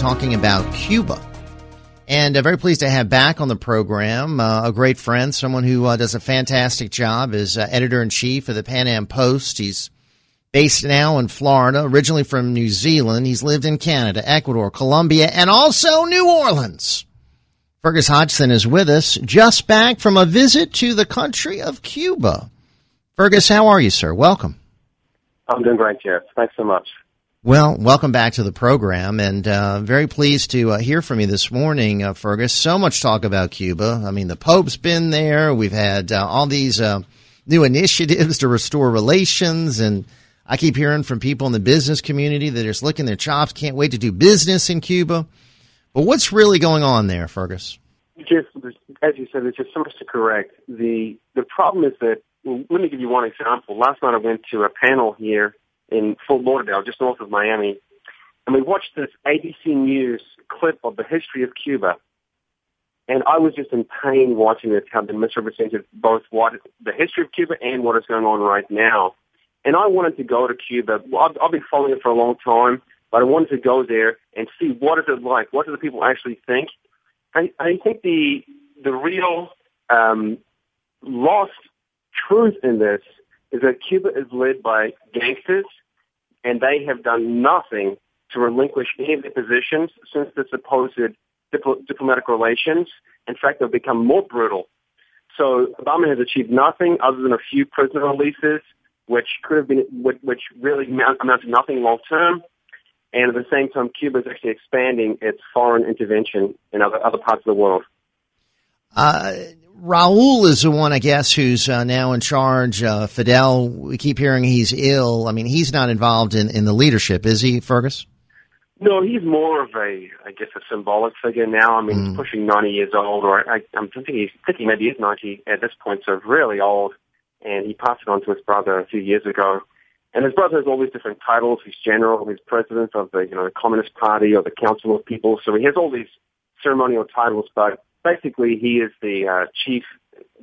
talking about Cuba. And uh, very pleased to have back on the program uh, a great friend, someone who uh, does a fantastic job as uh, editor in chief of the Pan Am Post. He's based now in Florida, originally from New Zealand. He's lived in Canada, Ecuador, Colombia, and also New Orleans. Fergus Hodgson is with us, just back from a visit to the country of Cuba. Fergus, how are you, sir? Welcome. I'm doing great, Jeff. Thanks so much. Well, welcome back to the program, and uh, very pleased to uh, hear from you this morning, uh, Fergus. So much talk about Cuba. I mean, the Pope's been there. We've had uh, all these uh, new initiatives to restore relations, and I keep hearing from people in the business community that are just licking their chops, can't wait to do business in Cuba. But what's really going on there, Fergus? Just as you said, there's just so much to correct. The the problem is that let me give you one example. Last night I went to a panel here in Fort Lauderdale, just north of Miami. And we watched this ABC News clip of the history of Cuba. And I was just in pain watching this, how they misrepresented both what the history of Cuba and what is going on right now. And I wanted to go to Cuba. I've, I've been following it for a long time, but I wanted to go there and see what is it like. What do the people actually think? I, I think the the real um, lost truth in this is that Cuba is led by gangsters and they have done nothing to relinquish any of their positions since the supposed dipl- diplomatic relations. In fact, they've become more brutal. So Obama has achieved nothing other than a few prisoner releases, which could have been, which, really amount, amount to nothing long term. And at the same time, Cuba is actually expanding its foreign intervention in other, other parts of the world. Uh, Raul is the one, I guess, who's uh, now in charge. Uh, Fidel, we keep hearing he's ill. I mean, he's not involved in, in the leadership, is he, Fergus? No, he's more of a, I guess, a symbolic figure now. I mean, mm. he's pushing 90 years old, or I, I'm thinking he's thinking maybe he's 90 at this point, so really old. And he passed it on to his brother a few years ago. And his brother has all these different titles. He's general, he's president of the, you know, the Communist Party or the Council of People. So he has all these ceremonial titles, but basically he is the uh, chief,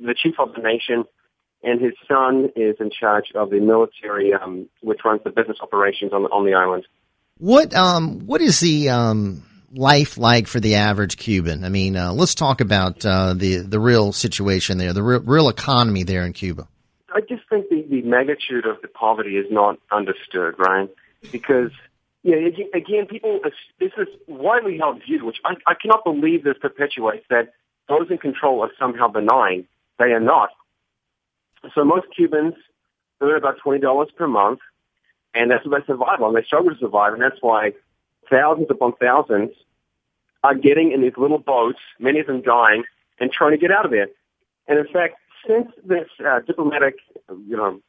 the chief of the nation, and his son is in charge of the military, um, which runs the business operations on the, on the island. What um what is the um life like for the average Cuban? I mean, uh, let's talk about uh, the the real situation there, the real, real economy there in Cuba. I just think the, the magnitude of the poverty is not understood, Ryan, because yeah, again, people, this is widely held view, which I, I cannot believe this perpetuates that those in control are somehow benign. They are not. So most Cubans earn about $20 per month, and that's what they survive on. They struggle to survive, and that's why thousands upon thousands are getting in these little boats, many of them dying, and trying to get out of there. And in fact, since this uh, diplomatic, you know,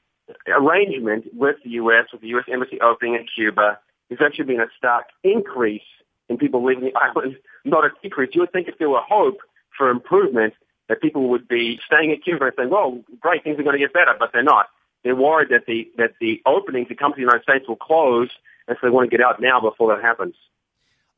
arrangement with the U.S., with the U.S. Embassy opening in Cuba, there's actually been a stark increase in people leaving the island, not a decrease. You would think if there were hope for improvement, that people would be staying at Cuba and saying, well, great, things are going to get better, but they're not. They're worried that the, that the opening to come to the United States will close, and so they want to get out now before that happens.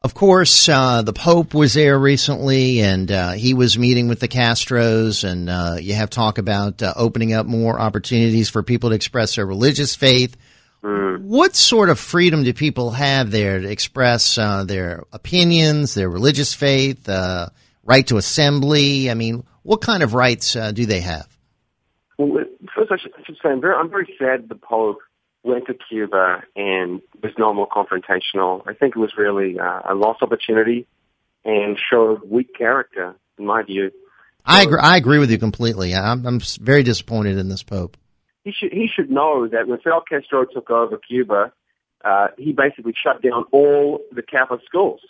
Of course, uh, the Pope was there recently, and uh, he was meeting with the Castros, and uh, you have talk about uh, opening up more opportunities for people to express their religious faith. Mm. What sort of freedom do people have there to express uh, their opinions, their religious faith, uh, right to assembly? I mean, what kind of rights uh, do they have? Well, first, I should, I should say I'm very, I'm very sad the Pope went to Cuba and was no more confrontational. I think it was really uh, a lost opportunity and showed weak character, in my view. I agree. I agree with you completely. I'm, I'm very disappointed in this Pope he should he should know that when Fidel Castro took over Cuba, uh, he basically shut down all the Catholic schools.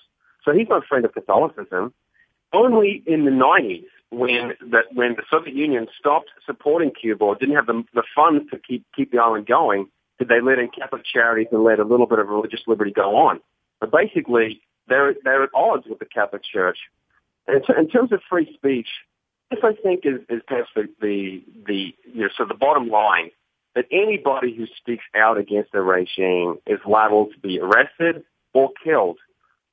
So he's not a friend of Catholicism. Only in the 90s, when the, when the Soviet Union stopped supporting Cuba or didn't have the, the funds to keep keep the island going, did they let in Catholic charities and let a little bit of religious liberty go on. But basically, they're they're at odds with the Catholic Church. And in terms of free speech, this, I think, is, is perhaps the, the, the, so the bottom line that anybody who speaks out against the regime is liable to be arrested or killed.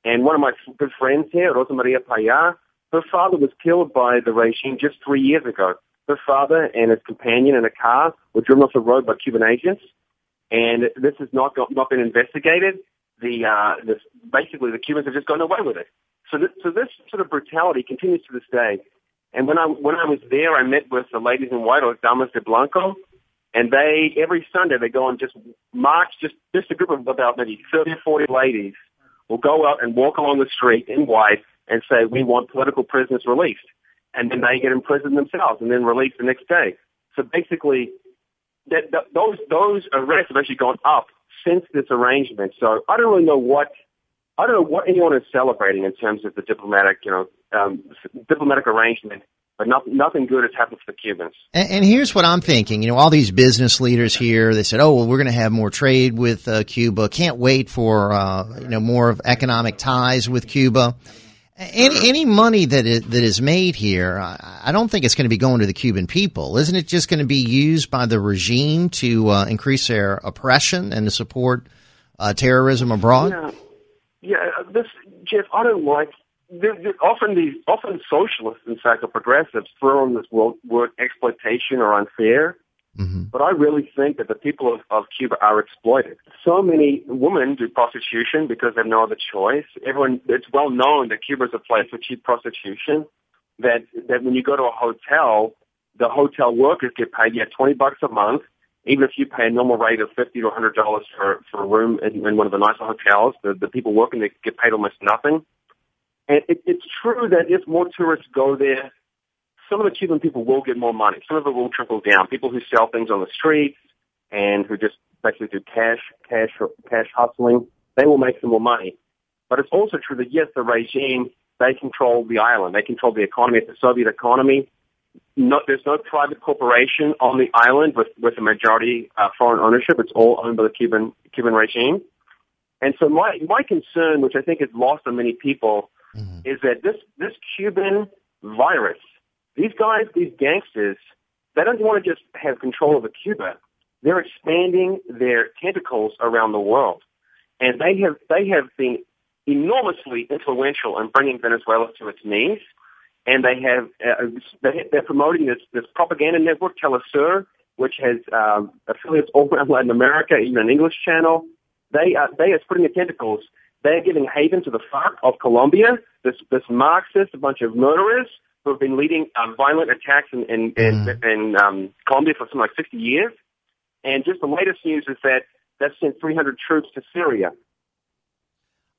And one of my good friends here, Rosa Maria Payá, her father was killed by the regime just three years ago. Her father and his companion in a car were driven off the road by Cuban agents, and this has not got, not been investigated. the, uh, this, basically the Cubans have just gone away with it. So, this, so this sort of brutality continues to this day. And when I when I was there, I met with the ladies in white, or Damas de Blanco, and they every Sunday they go and just march, just just a group of about maybe thirty or forty ladies will go out and walk along the street in white and say, "We want political prisoners released," and then they get imprisoned themselves and then released the next day. So basically, that, that those those arrests have actually gone up since this arrangement. So I don't really know what I don't know what anyone is celebrating in terms of the diplomatic, you know, um, diplomatic arrangement. But nothing, nothing good has happened for the Cubans. And, and, here's what I'm thinking. You know, all these business leaders here, they said, "Oh, well, we're going to have more trade with uh, Cuba. Can't wait for uh, you know more of economic ties with Cuba." Any any money that is, that is made here, I don't think it's going to be going to the Cuban people. Isn't it just going to be used by the regime to uh, increase their oppression and to support uh, terrorism abroad? Yeah, yeah. This Jeff, I don't like. They're, they're often these often socialists, and fact, or progressives, throw in this word, word exploitation or unfair. Mm-hmm. But I really think that the people of, of Cuba are exploited. So many women do prostitution because they have no other choice. Everyone, it's well known that Cuba is a place for cheap prostitution. That that when you go to a hotel, the hotel workers get paid yeah twenty bucks a month. Even if you pay a normal rate of fifty to hundred dollars for for a room in, in one of the nicer hotels, the the people working they get paid almost nothing. And it, it's true that if more tourists go there, some of the Cuban people will get more money. Some of it will trickle down. People who sell things on the streets and who just basically do cash, cash, cash hustling, they will make some more money. But it's also true that yes, the regime, they control the island. They control the economy. It's a Soviet economy. No, there's no private corporation on the island with, with a majority uh, foreign ownership. It's all owned by the Cuban, Cuban regime. And so my, my concern, which I think is lost on many people, mm-hmm. is that this, this Cuban virus these guys, these gangsters, they don't want to just have control over Cuba. They're expanding their tentacles around the world. And they have, they have been enormously influential in bringing Venezuela to its knees. And they have, uh, they, they're promoting this, this propaganda network, Telesur, which has um, affiliates all around Latin America, even an English channel. They are, they are spreading their tentacles. They're giving haven to the FARC of Colombia, this, this Marxist, a bunch of murderers who have been leading um, violent attacks in in, in, mm. in um, Colombia for something like 60 years. And just the latest news is that they've sent 300 troops to Syria.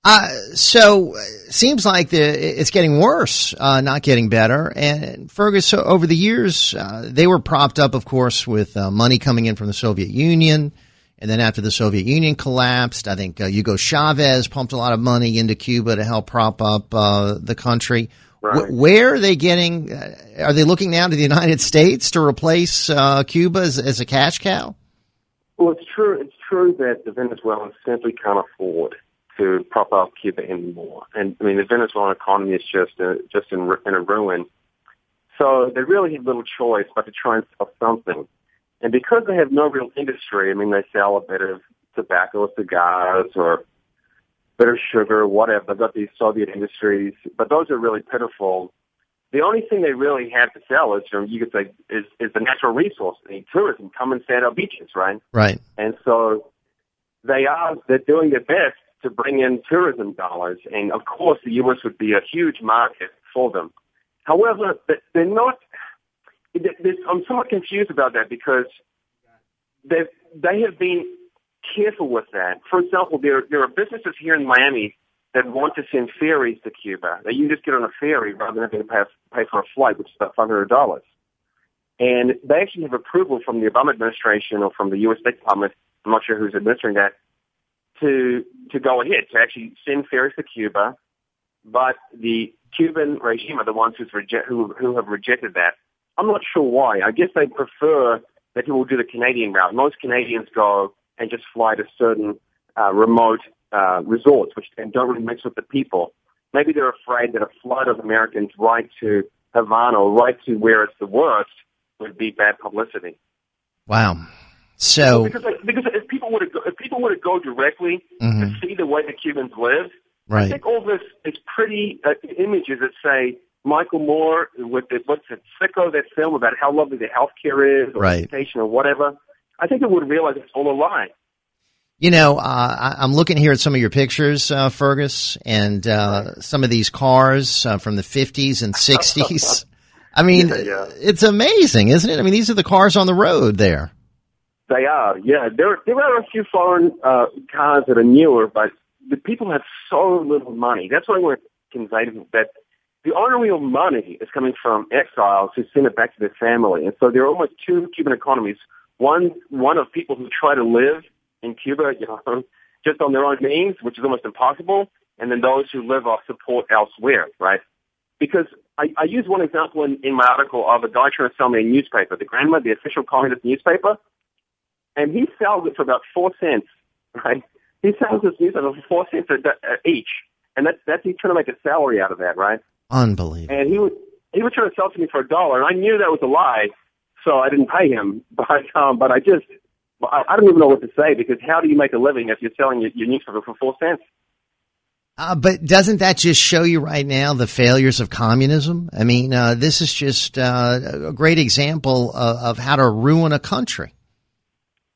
Uh, so uh, seems like the, it's getting worse, uh, not getting better. And Fergus, so over the years, uh, they were propped up, of course, with uh, money coming in from the Soviet Union. And then after the Soviet Union collapsed, I think uh, Hugo Chavez pumped a lot of money into Cuba to help prop up the country. Right. where are they getting? Uh, are they looking now to the United States to replace uh, Cuba as, as, a cash cow? Well, it's true. It's true that the Venezuelans simply can't afford to prop up Cuba anymore. And I mean, the Venezuelan economy is just uh, just in, in a ruin. So they really have little choice but to try and sell something. And because they have no real industry, I mean, they sell a bit of tobacco, cigars, or bitter sugar, whatever. They've got these Soviet industries, but those are really pitiful. The only thing they really have to sell is, you could say, is, is the natural resource, the tourism, come and stand our beaches, right? Right. And so they are, they're doing their best to bring in tourism dollars. And of course, the U.S. would be a huge market for them. However, they're not, I'm somewhat confused about that because they they have been careful with that. For example, there there are businesses here in Miami that want to send ferries to Cuba. That you just get on a ferry rather than having to pay, pay for a flight, which is about five hundred dollars. And they actually have approval from the Obama administration or from the U.S. State Department. I'm not sure who's administering that to to go ahead to actually send ferries to Cuba. But the Cuban regime are the ones who's reject, who who have rejected that. I'm not sure why. I guess they prefer that people do the Canadian route. Most Canadians go and just fly to certain uh, remote uh, resorts, which and don't really mix with the people. Maybe they're afraid that a flood of Americans right to Havana or right to where it's the worst would be bad publicity. Wow. So because because if people would if people would go directly mm-hmm. to see the way the Cubans live, right. I think all this is pretty uh, images that say Michael Moore with the, what's it, Sicko, that film about how lovely the healthcare is, or right. education, or whatever. I think they would realize it's all a lie. You know, uh, I, I'm looking here at some of your pictures, uh, Fergus, and uh, some of these cars uh, from the 50s and 60s. I mean, yeah, yeah. it's amazing, isn't it? I mean, these are the cars on the road there. They are, yeah. There, there are a few foreign uh, cars that are newer, but the people have so little money. That's what I want to convey to that the real money is coming from exiles who send it back to their family. And so there are almost two Cuban economies. One, one of people who try to live in Cuba, you know, just on their own means, which is almost impossible, and then those who live off support elsewhere, right? Because I, I use one example in, in my article of a guy trying to sell me a newspaper, the Granma, the official communist newspaper, and he sells it for about four cents, right? He sells this newspaper for four cents a, a, each, and that's that's he's trying to make a salary out of that, right? Unbelievable. And he was he was trying to sell to me for a dollar, and I knew that was a lie, so I didn't pay him. But um, but I just I, I don't even know what to say because how do you make a living if you're selling your, your newspaper for four cents? Uh, but doesn't that just show you right now the failures of communism? I mean, uh, this is just uh, a great example of, of, how to ruin a country.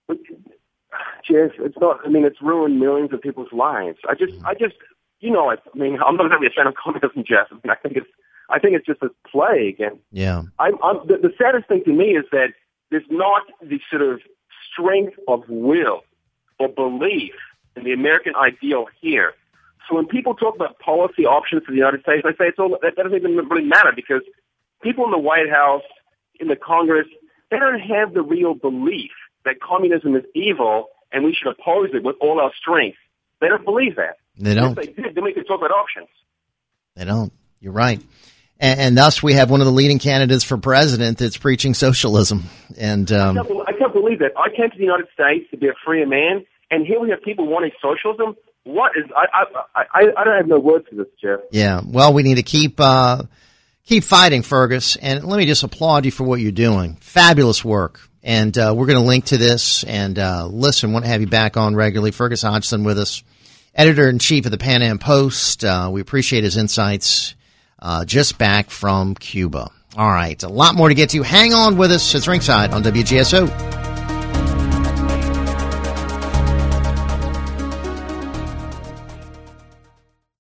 Jeff, it's not. I mean, it's ruined millions of people's lives. I just, I just, you know, I, I mean, I'm not going to be a fan of communism, Jeff. I mean, I think it's, I think it's just a plague. And yeah, I'm, I'm the, the saddest thing to me is that there's not the sort of strength of will or belief in the American ideal here. So when people talk about policy options for the United States, I say it's all that doesn't even really matter because people in the White House, in the Congress, they don't have the real belief that communism is evil and we should oppose it with all our strength. They don't believe that. They don't. If they did, then we could talk about options. They don't. You're right. And, and thus, we have one of the leading candidates for president that's preaching socialism. And um, I, can't, I can't believe that. I came to the United States to be a freer man, and here we have people wanting socialism. What is? I I I, I don't have no words for this, Jeff. Yeah. Well, we need to keep uh, keep fighting, Fergus. And let me just applaud you for what you're doing. Fabulous work. And uh, we're going to link to this. And uh, listen, want to have you back on regularly. Fergus Hodgson with us, editor in chief of the Pan Am Post. Uh, we appreciate his insights uh, just back from Cuba. All right, a lot more to get to. Hang on with us. It's ringside on WGSO.